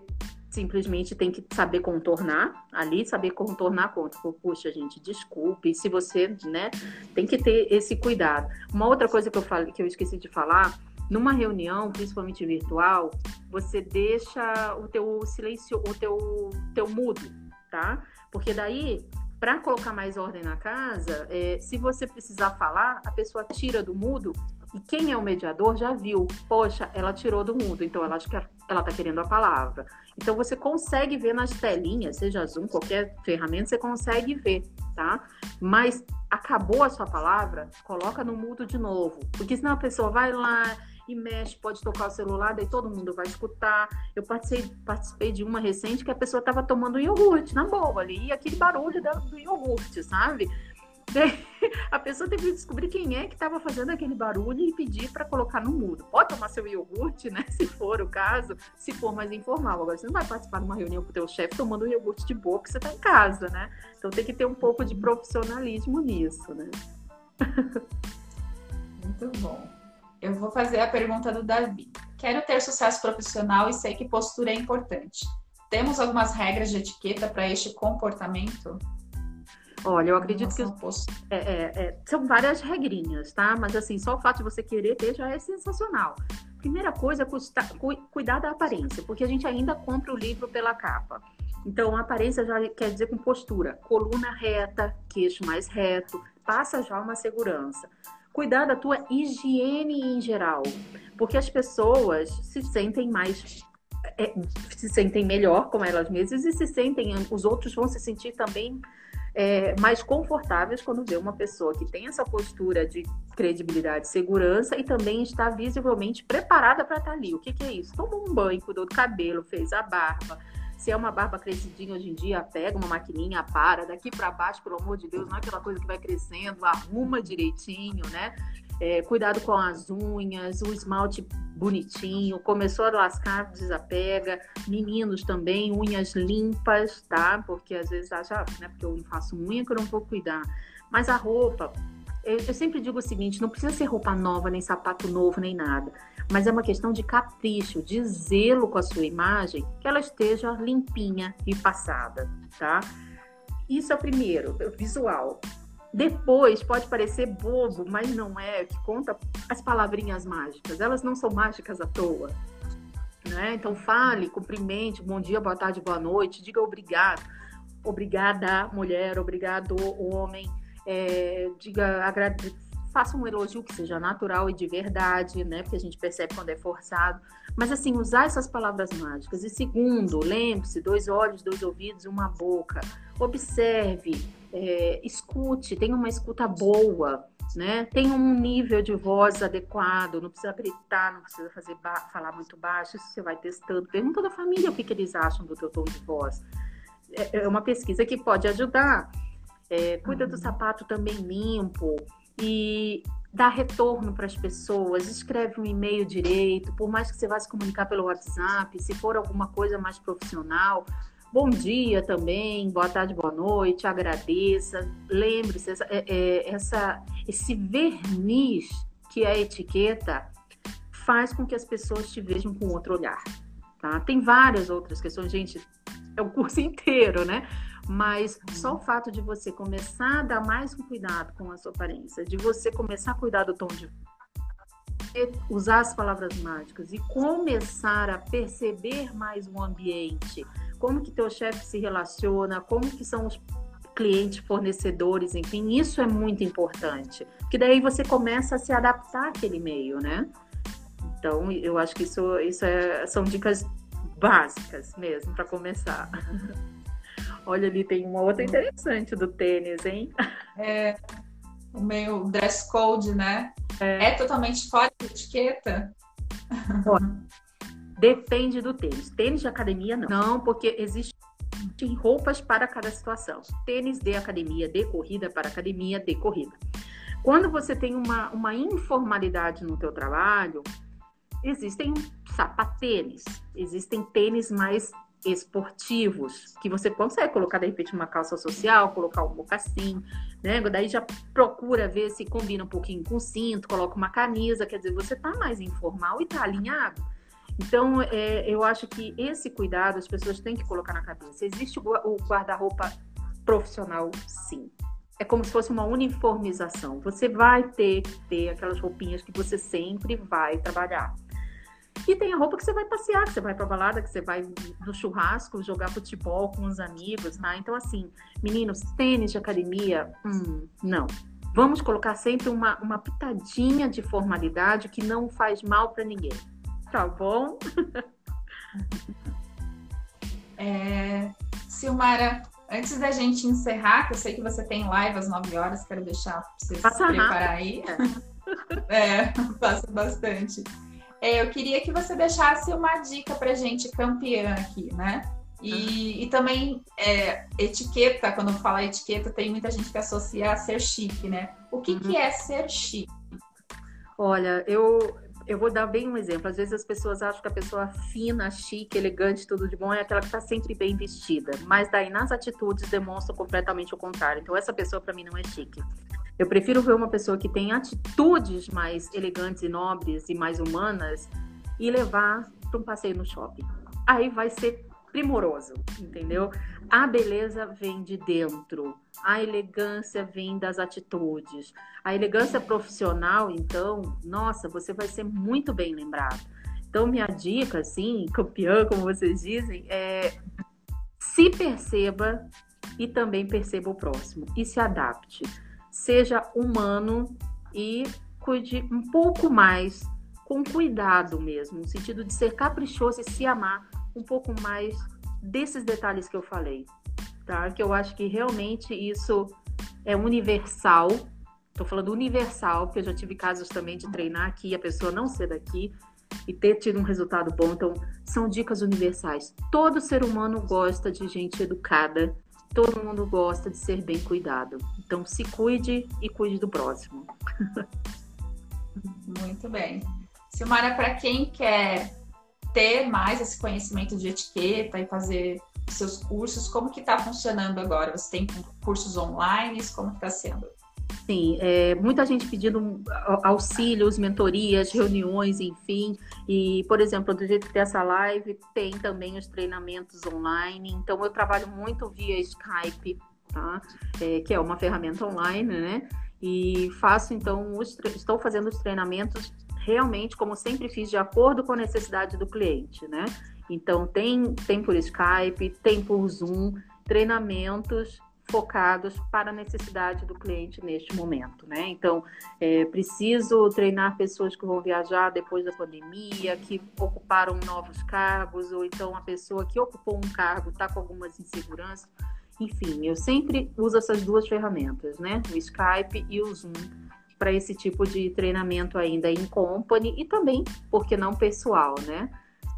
simplesmente tem que saber contornar ali, saber contornar contra. Puxa, gente, desculpe. Se você, né, tem que ter esse cuidado. Uma outra coisa que eu falei, que eu esqueci de falar, numa reunião, principalmente virtual, você deixa o teu silêncio, o teu, teu mudo, tá? Porque daí para colocar mais ordem na casa, é, se você precisar falar, a pessoa tira do mudo e quem é o mediador já viu, poxa, ela tirou do mudo, então ela acha que ela está querendo a palavra. Então você consegue ver nas telinhas, seja Zoom, qualquer ferramenta, você consegue ver, tá? Mas acabou a sua palavra, coloca no mudo de novo, porque senão a pessoa vai lá e mexe, pode tocar o celular, daí todo mundo vai escutar. Eu participei, participei de uma recente que a pessoa estava tomando iogurte na boa ali, e aquele barulho do iogurte, sabe? a pessoa teve que descobrir quem é que estava fazendo aquele barulho e pedir para colocar no mudo. Pode tomar seu iogurte, né? Se for o caso, se for mais informal. Agora, você não vai participar de uma reunião com o teu chefe tomando um iogurte de boa porque você está em casa, né? Então tem que ter um pouco de profissionalismo nisso, né? Muito bom. Eu vou fazer a pergunta do Davi. Quero ter sucesso profissional e sei que postura é importante. Temos algumas regras de etiqueta para este comportamento? Olha, eu acredito que é, é, é, são várias regrinhas, tá? Mas assim, só o fato de você querer ter já é sensacional. Primeira coisa, custa, cu, cuidar da aparência, porque a gente ainda compra o livro pela capa. Então, a aparência já quer dizer com postura, coluna reta, queixo mais reto, passa já uma segurança cuidar da tua higiene em geral, porque as pessoas se sentem mais é, se sentem melhor com elas mesmas e se sentem os outros vão se sentir também é, mais confortáveis quando vê uma pessoa que tem essa postura de credibilidade, segurança e também está visivelmente preparada para estar ali. O que, que é isso? Tomou um banho, cuidou do cabelo, fez a barba, se é uma barba crescidinha hoje em dia, pega uma maquininha, para, daqui para baixo, pelo amor de Deus, não é aquela coisa que vai crescendo, arruma direitinho, né? É, cuidado com as unhas, o esmalte bonitinho, começou a lascar, desapega. Meninos também, unhas limpas, tá? Porque às vezes acha, né? Porque eu não faço unha que eu não vou cuidar. Mas a roupa, eu, eu sempre digo o seguinte: não precisa ser roupa nova, nem sapato novo, nem nada mas é uma questão de capricho, de zelo com a sua imagem, que ela esteja limpinha e passada, tá? Isso é o primeiro, é o visual. Depois pode parecer bobo, mas não é, que conta as palavrinhas mágicas. Elas não são mágicas à toa. Né? Então fale, cumprimente, bom dia, boa tarde, boa noite, diga obrigado. Obrigada, mulher, obrigado, homem. É, diga, agrade, faça um elogio que seja natural e de verdade, né? Porque a gente percebe quando é forçado. Mas assim, usar essas palavras mágicas. E segundo, lembre-se, dois olhos, dois ouvidos, uma boca. Observe, é, escute, tenha uma escuta boa, né? Tenha um nível de voz adequado, não precisa gritar, não precisa fazer falar muito baixo, isso você vai testando. Pergunta da família o que, que eles acham do teu tom de voz. É, é uma pesquisa que pode ajudar. É, cuida do sapato também limpo e dá retorno para as pessoas, escreve um e-mail direito, por mais que você vá se comunicar pelo WhatsApp, se for alguma coisa mais profissional, bom dia também, boa tarde, boa noite, agradeça. Lembre-se, essa, é, é, essa, esse verniz que é a etiqueta faz com que as pessoas te vejam com outro olhar. Tá? Tem várias outras questões, gente, é o curso inteiro, né? Mas só o fato de você começar a dar mais um cuidado com a sua aparência, de você começar a cuidar do tom de usar as palavras mágicas e começar a perceber mais o ambiente, como que teu chefe se relaciona, como que são os clientes, fornecedores, enfim, isso é muito importante, que daí você começa a se adaptar àquele meio, né? Então, eu acho que isso, isso é, são dicas básicas mesmo para começar. Olha, ali tem uma outra interessante do tênis, hein? É, o meio dress code, né? É, é totalmente fora de etiqueta. depende do tênis. Tênis de academia, não. Não, porque existem roupas para cada situação. Tênis de academia, de corrida para academia, de corrida. Quando você tem uma, uma informalidade no teu trabalho, existem sapatênis, existem tênis mais esportivos, que você consegue colocar de repente uma calça social, colocar um mocassim, né? Daí já procura ver se combina um pouquinho com cinto, coloca uma camisa, quer dizer, você tá mais informal e tá alinhado. Então, é, eu acho que esse cuidado as pessoas têm que colocar na cabeça. Existe o guarda-roupa profissional, sim. É como se fosse uma uniformização. Você vai ter que ter aquelas roupinhas que você sempre vai trabalhar. E tem a roupa que você vai passear, que você vai pra balada, que você vai no churrasco, jogar futebol com os amigos, tá? Então, assim, meninos, tênis de academia, hum, não. Vamos colocar sempre uma, uma pitadinha de formalidade que não faz mal para ninguém. Tá bom? É, Silmara, antes da gente encerrar, que eu sei que você tem live às 9 horas, quero deixar você Passa se preparar aí. É, passa bastante. É, eu queria que você deixasse uma dica para gente campeã aqui, né? E, e também é, etiqueta, quando fala etiqueta, tem muita gente que associa a ser chique, né? O que, uhum. que é ser chique? Olha, eu, eu vou dar bem um exemplo. Às vezes as pessoas acham que a pessoa fina, chique, elegante, tudo de bom é aquela que está sempre bem vestida. Mas daí nas atitudes demonstra completamente o contrário. Então essa pessoa para mim não é chique. Eu prefiro ver uma pessoa que tem atitudes mais elegantes e nobres e mais humanas e levar para um passeio no shopping. Aí vai ser primoroso, entendeu? A beleza vem de dentro, a elegância vem das atitudes. A elegância profissional, então, nossa, você vai ser muito bem lembrado. Então, minha dica, assim, campeã, como vocês dizem, é se perceba e também perceba o próximo e se adapte. Seja humano e cuide um pouco mais, com cuidado mesmo, no sentido de ser caprichoso e se amar um pouco mais desses detalhes que eu falei, tá? Que eu acho que realmente isso é universal. Estou falando universal, porque eu já tive casos também de treinar aqui e a pessoa não ser daqui e ter tido um resultado bom. Então, são dicas universais. Todo ser humano gosta de gente educada, todo mundo gosta de ser bem cuidado. Então, se cuide e cuide do próximo. Muito bem. Silmara, para quem quer ter mais esse conhecimento de etiqueta e fazer seus cursos, como que está funcionando agora? Você tem cursos online? Como está sendo? Sim, é, muita gente pedindo auxílios, mentorias, reuniões, enfim. E, por exemplo, do jeito que tem essa live, tem também os treinamentos online. Então, eu trabalho muito via Skype, tá? É, que é uma ferramenta online, né? E faço, então, os, estou fazendo os treinamentos realmente, como sempre fiz, de acordo com a necessidade do cliente, né? Então, tem, tem por Skype, tem por Zoom, treinamentos focados para a necessidade do cliente neste momento, né? Então, é, preciso treinar pessoas que vão viajar depois da pandemia, que ocuparam novos cargos, ou então a pessoa que ocupou um cargo está com algumas inseguranças. Enfim, eu sempre uso essas duas ferramentas, né? O Skype e o Zoom para esse tipo de treinamento ainda em company e também, porque não pessoal, né?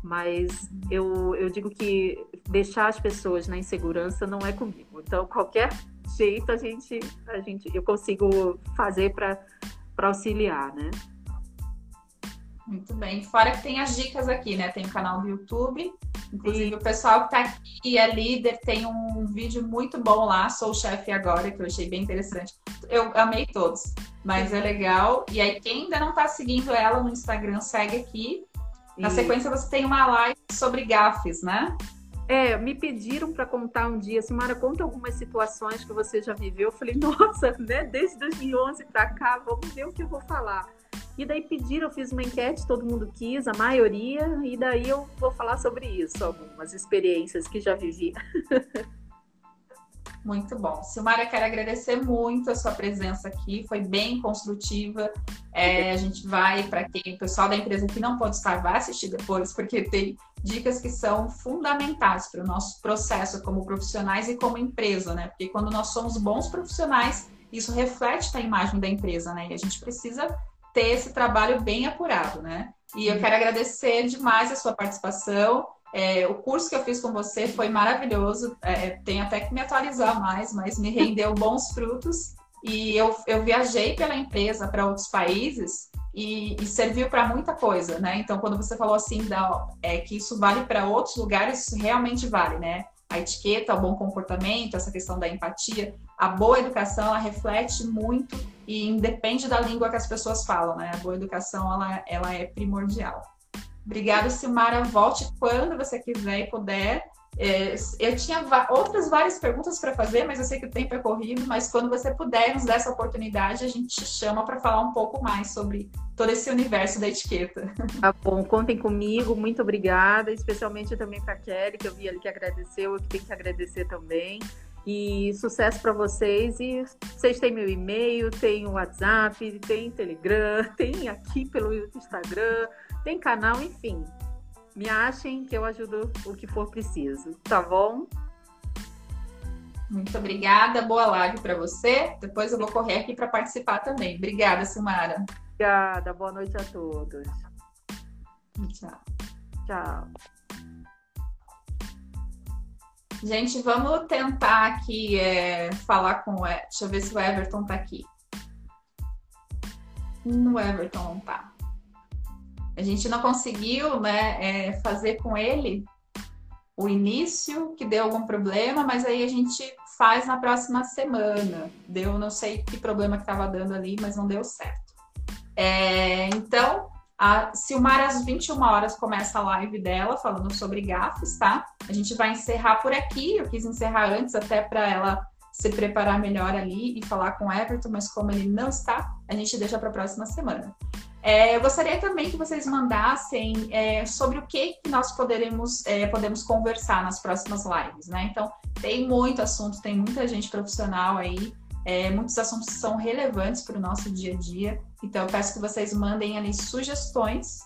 Mas eu, eu digo que deixar as pessoas na insegurança não é comigo. Então, qualquer jeito a gente, a gente eu consigo fazer para auxiliar, né? Muito bem. Fora que tem as dicas aqui, né? Tem o canal do YouTube. Inclusive, e... o pessoal que está aqui é líder, tem um vídeo muito bom lá, Sou Chefe Agora, que eu achei bem interessante. Eu amei todos, mas é legal. E aí, quem ainda não está seguindo ela no Instagram, segue aqui. Na sequência, você tem uma live sobre gafes, né? É, me pediram para contar um dia, Simara, conta algumas situações que você já viveu. Eu falei, nossa, né? Desde 2011 para cá, vamos ver o que eu vou falar. E daí pediram, eu fiz uma enquete, todo mundo quis, a maioria, e daí eu vou falar sobre isso, algumas experiências que já vivi. Muito bom. Silmara, quero agradecer muito a sua presença aqui, foi bem construtiva. É, a gente vai, para quem o pessoal da empresa que não pode estar, vai assistir depois, porque tem dicas que são fundamentais para o nosso processo como profissionais e como empresa, né? Porque quando nós somos bons profissionais, isso reflete na imagem da empresa, né? E a gente precisa ter esse trabalho bem apurado, né? E eu quero agradecer demais a sua participação. É, o curso que eu fiz com você foi maravilhoso. É, tenho até que me atualizar mais, mas me rendeu bons frutos. E eu, eu viajei pela empresa para outros países e, e serviu para muita coisa, né? Então, quando você falou assim, da, é, que isso vale para outros lugares, isso realmente vale, né? A etiqueta, o bom comportamento, essa questão da empatia, a boa educação, ela reflete muito e independe da língua que as pessoas falam, né? A boa educação, ela, ela é primordial. Obrigada, Silmara. Volte quando você quiser e puder. É, eu tinha outras várias perguntas para fazer, mas eu sei que o tempo é corrido. Mas quando você puder nos dar essa oportunidade, a gente te chama para falar um pouco mais sobre todo esse universo da etiqueta. Tá bom, contem comigo. Muito obrigada, especialmente também para a Kelly, que eu vi ali que agradeceu, eu que tenho que agradecer também. E sucesso para vocês. E vocês têm meu e-mail, tem o WhatsApp, tem Telegram, tem aqui pelo Instagram, tem canal, enfim me achem que eu ajudo o que for preciso, tá bom? Muito obrigada, boa live para você. Depois eu vou correr aqui para participar também. Obrigada, Silmara. Obrigada, boa noite a todos. Tchau. Tchau. Gente, vamos tentar aqui é, falar com o. Deixa eu ver se o Everton tá aqui. No Everton não tá. A gente não conseguiu né, é, fazer com ele o início, que deu algum problema, mas aí a gente faz na próxima semana. Deu, não sei que problema que estava dando ali, mas não deu certo. É, então, a Silmar às 21 horas começa a live dela falando sobre gafes, tá? A gente vai encerrar por aqui. Eu quis encerrar antes até para ela se preparar melhor ali e falar com o Everton, mas como ele não está, a gente deixa para a próxima semana. É, eu gostaria também que vocês mandassem é, sobre o que, que nós poderemos, é, podemos conversar nas próximas lives, né? Então, tem muito assunto, tem muita gente profissional aí, é, muitos assuntos são relevantes para o nosso dia a dia. Então, eu peço que vocês mandem ali sugestões.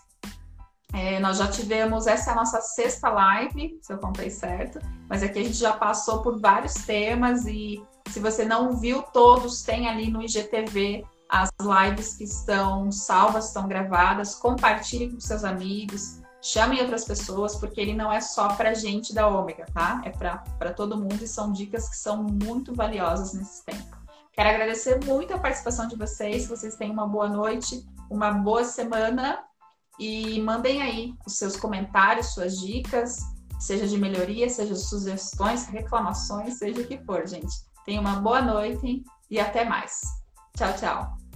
É, nós já tivemos, essa é a nossa sexta live, se eu contei certo, mas aqui a gente já passou por vários temas e se você não viu todos, tem ali no IGTV as lives que estão salvas, estão gravadas, compartilhe com seus amigos, chame outras pessoas, porque ele não é só para gente da Ômega, tá? É para todo mundo e são dicas que são muito valiosas nesse tempo. Quero agradecer muito a participação de vocês, vocês tenham uma boa noite, uma boa semana e mandem aí os seus comentários, suas dicas, seja de melhoria, seja sugestões, reclamações, seja o que for, gente. Tenha uma boa noite e até mais. Tchau, tchau.